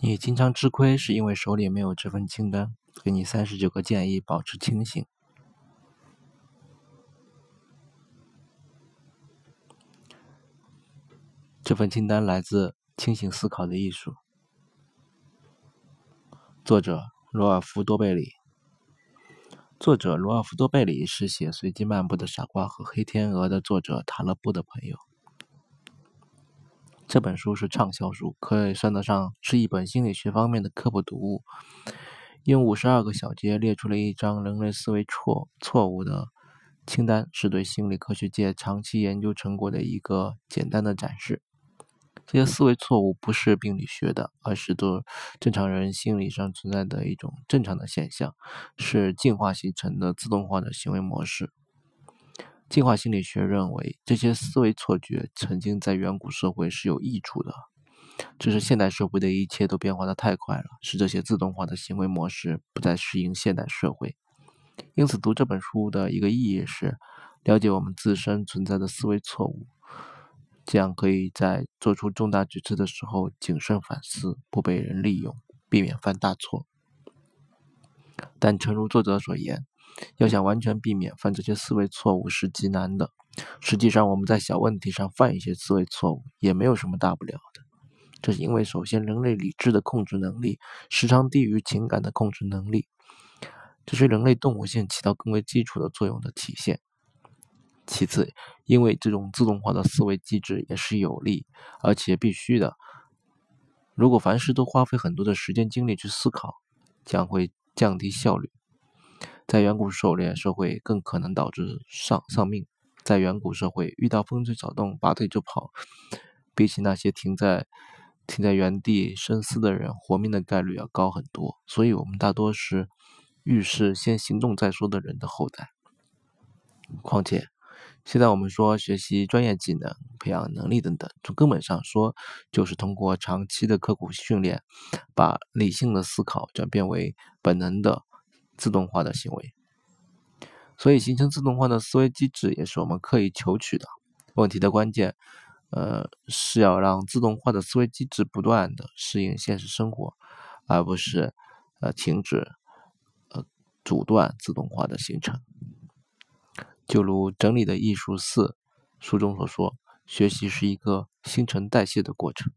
你经常吃亏是因为手里没有这份清单。给你三十九个建议，保持清醒。这份清单来自《清醒思考的艺术》，作者罗尔夫多贝里。作者罗尔夫多贝里是写《随机漫步的傻瓜》和《黑天鹅》的作者塔勒布的朋友。这本书是畅销书，可以算得上是一本心理学方面的科普读物。用五十二个小节列出了一张人类思维错错误的清单，是对心理科学界长期研究成果的一个简单的展示。这些思维错误不是病理学的，而是对正常人心理上存在的一种正常的现象，是进化形成的自动化的行为模式。进化心理学认为，这些思维错觉曾经在远古社会是有益处的，只是现代社会的一切都变化的太快了，使这些自动化的行为模式不再适应现代社会。因此，读这本书的一个意义是了解我们自身存在的思维错误，这样可以在做出重大决策的时候谨慎反思，不被人利用，避免犯大错。但诚如作者所言。要想完全避免犯这些思维错误是极难的。实际上，我们在小问题上犯一些思维错误也没有什么大不了的。这是因为，首先，人类理智的控制能力时常低于情感的控制能力，这是人类动物性起到更为基础的作用的体现。其次，因为这种自动化的思维机制也是有利而且必须的。如果凡事都花费很多的时间精力去思考，将会降低效率。在远古狩猎社会，更可能导致丧丧命。在远古社会，遇到风吹草动，拔腿就跑，比起那些停在停在原地深思的人，活命的概率要高很多。所以，我们大多是遇事先行动再说的人的后代。况且，现在我们说学习专业技能、培养能力等等，从根本上说，就是通过长期的刻苦训练，把理性的思考转变为本能的。自动化的行为，所以形成自动化的思维机制也是我们刻意求取的。问题的关键，呃，是要让自动化的思维机制不断的适应现实生活，而不是呃停止呃阻断自动化的形成。就如《整理的艺术四》书中所说，学习是一个新陈代谢的过程。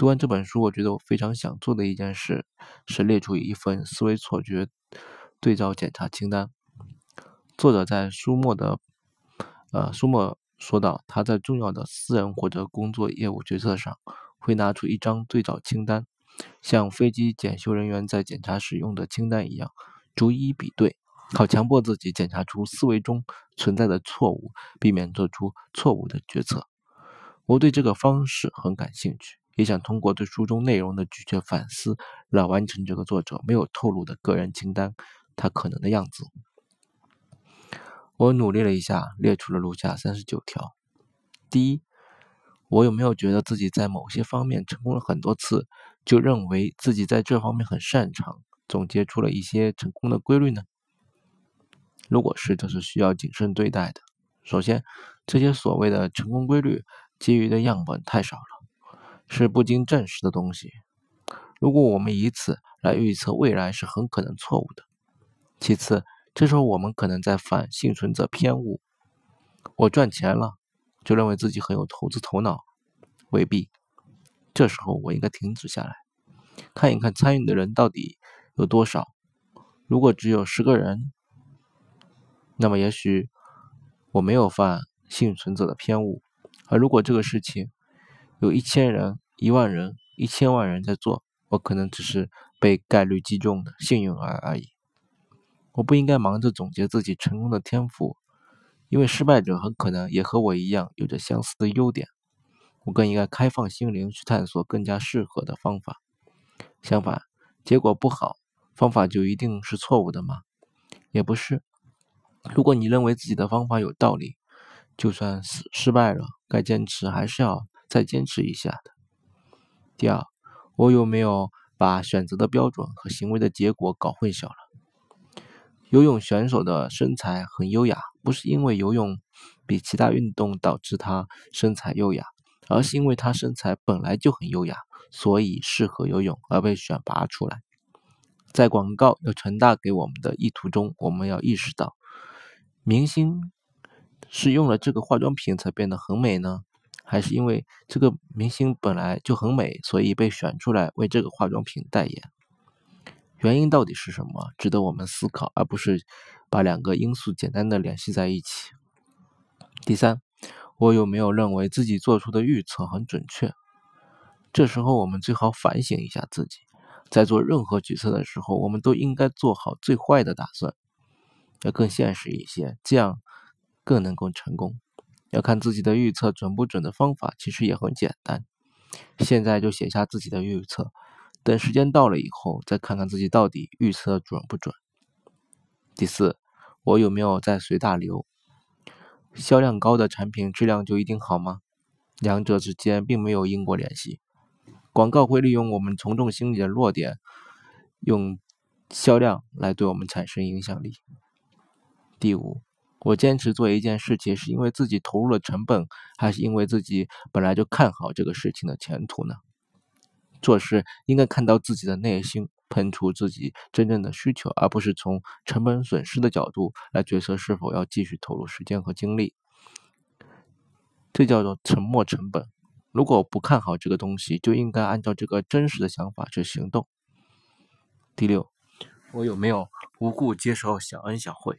读完这本书，我觉得我非常想做的一件事是列出一份思维错觉对照检查清单。作者在书末的呃书末说到，他在重要的私人或者工作业务决策上会拿出一张对照清单，像飞机检修人员在检查时用的清单一样，逐一比对，好强迫自己检查出思维中存在的错误，避免做出错误的决策。我对这个方式很感兴趣。也想通过对书中内容的咀嚼反思，来完成这个作者没有透露的个人清单，他可能的样子。我努力了一下，列出了如下三十九条：第一，我有没有觉得自己在某些方面成功了很多次，就认为自己在这方面很擅长，总结出了一些成功的规律呢？如果是，这是需要谨慎对待的。首先，这些所谓的成功规律，基于的样本太少了。是不经证实的东西。如果我们以此来预测未来，是很可能错误的。其次，这时候我们可能在犯幸存者偏误。我赚钱了，就认为自己很有投资头脑，未必。这时候我应该停止下来，看一看参与的人到底有多少。如果只有十个人，那么也许我没有犯幸存者的偏误。而如果这个事情，有一千人、一万人、一千万人在做，我可能只是被概率击中的幸运儿而已。我不应该忙着总结自己成功的天赋，因为失败者很可能也和我一样有着相似的优点。我更应该开放心灵去探索更加适合的方法。相反，结果不好，方法就一定是错误的吗？也不是。如果你认为自己的方法有道理，就算失失败了，该坚持还是要。再坚持一下的。第二，我有没有把选择的标准和行为的结果搞混淆了？游泳选手的身材很优雅，不是因为游泳比其他运动导致他身材优雅，而是因为他身材本来就很优雅，所以适合游泳而被选拔出来。在广告要传达给我们的意图中，我们要意识到，明星是用了这个化妆品才变得很美呢，还是因为这个明星本来就很美，所以被选出来为这个化妆品代言？原因到底是什么？值得我们思考，而不是把两个因素简单的联系在一起。第三，我有没有认为自己做出的预测很准确？这时候我们最好反省一下自己。在做任何决策的时候，我们都应该做好最坏的打算，要更现实一些，这样更能够成功。要看自己的预测准不准的方法，其实也很简单。现在就写下自己的预测，等时间到了以后，再看看自己到底预测准不准。第四，我有没有在随大流？销量高的产品质量就一定好吗？两者之间并没有因果联系。广告会利用我们从众心理的弱点，用销量来对我们产生影响力。第五，我坚持做一件事情，是因为自己投入了成本，还是因为自己本来就看好这个事情的前途呢？做事应该看到自己的内心，喷出自己真正的需求，而不是从成本损失的角度来决策是否要继续投入时间和精力。这叫做沉没成本。如果不看好这个东西，就应该按照这个真实的想法去行动。第六，我有没有无故接受小恩小惠？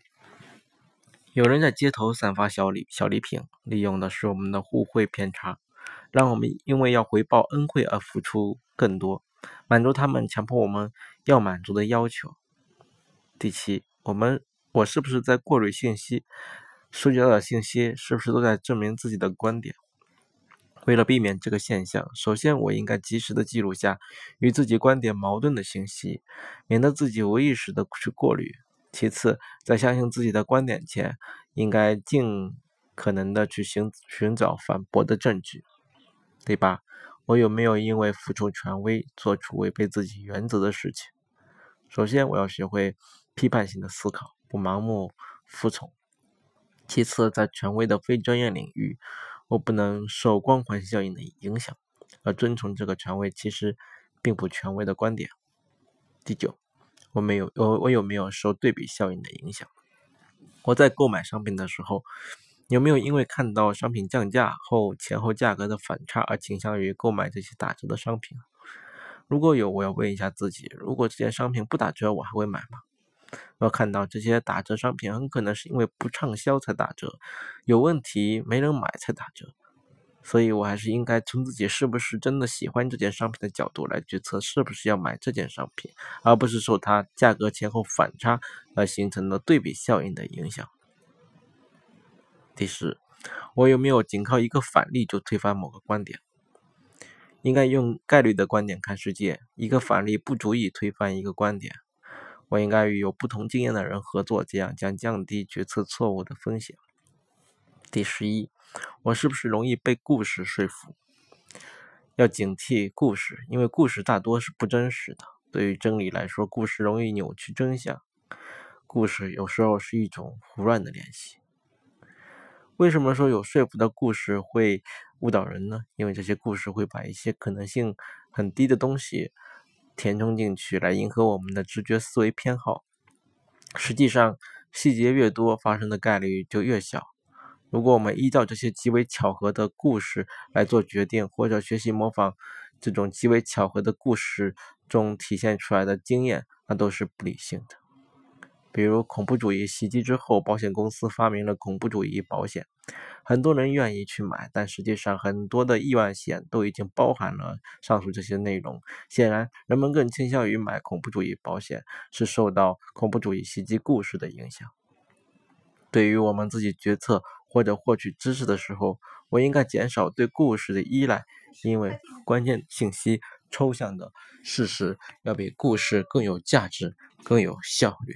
有人在街头散发小礼小礼品，利用的是我们的互惠偏差，让我们因为要回报恩惠而付出更多，满足他们强迫我们要满足的要求。第七，我们我是不是在过滤信息？收集到的信息是不是都在证明自己的观点？为了避免这个现象，首先我应该及时的记录下与自己观点矛盾的信息，免得自己无意识的去过滤。其次，在相信自己的观点前，应该尽可能的去寻寻找反驳的证据。第八，我有没有因为服从权威做出违背自己原则的事情？首先，我要学会批判性的思考，不盲目服从。其次，在权威的非专业领域。我不能受光环效应的影响，而遵从这个权威其实并不权威的观点。第九，我没有我我有没有受对比效应的影响？我在购买商品的时候，有没有因为看到商品降价后前后价格的反差而倾向于购买这些打折的商品？如果有，我要问一下自己：如果这件商品不打折，我还会买吗？要看到这些打折商品，很可能是因为不畅销才打折，有问题没人买才打折，所以我还是应该从自己是不是真的喜欢这件商品的角度来决策是不是要买这件商品，而不是受它价格前后反差而形成的对比效应的影响。第十，我有没有仅靠一个反例就推翻某个观点？应该用概率的观点看世界，一个反例不足以推翻一个观点。我应该与有不同经验的人合作，这样将降低决策错误的风险。第十一，我是不是容易被故事说服？要警惕故事，因为故事大多是不真实的。对于真理来说，故事容易扭曲真相。故事有时候是一种胡乱的联系。为什么说有说服的故事会误导人呢？因为这些故事会把一些可能性很低的东西。填充进去来迎合我们的直觉思维偏好，实际上细节越多，发生的概率就越小。如果我们依照这些极为巧合的故事来做决定，或者学习模仿这种极为巧合的故事中体现出来的经验，那都是不理性的。比如恐怖主义袭击之后，保险公司发明了恐怖主义保险，很多人愿意去买，但实际上很多的意外险都已经包含了上述这些内容。显然，人们更倾向于买恐怖主义保险，是受到恐怖主义袭击故事的影响。对于我们自己决策或者获取知识的时候，我应该减少对故事的依赖，因为关键信息、抽象的事实要比故事更有价值、更有效率。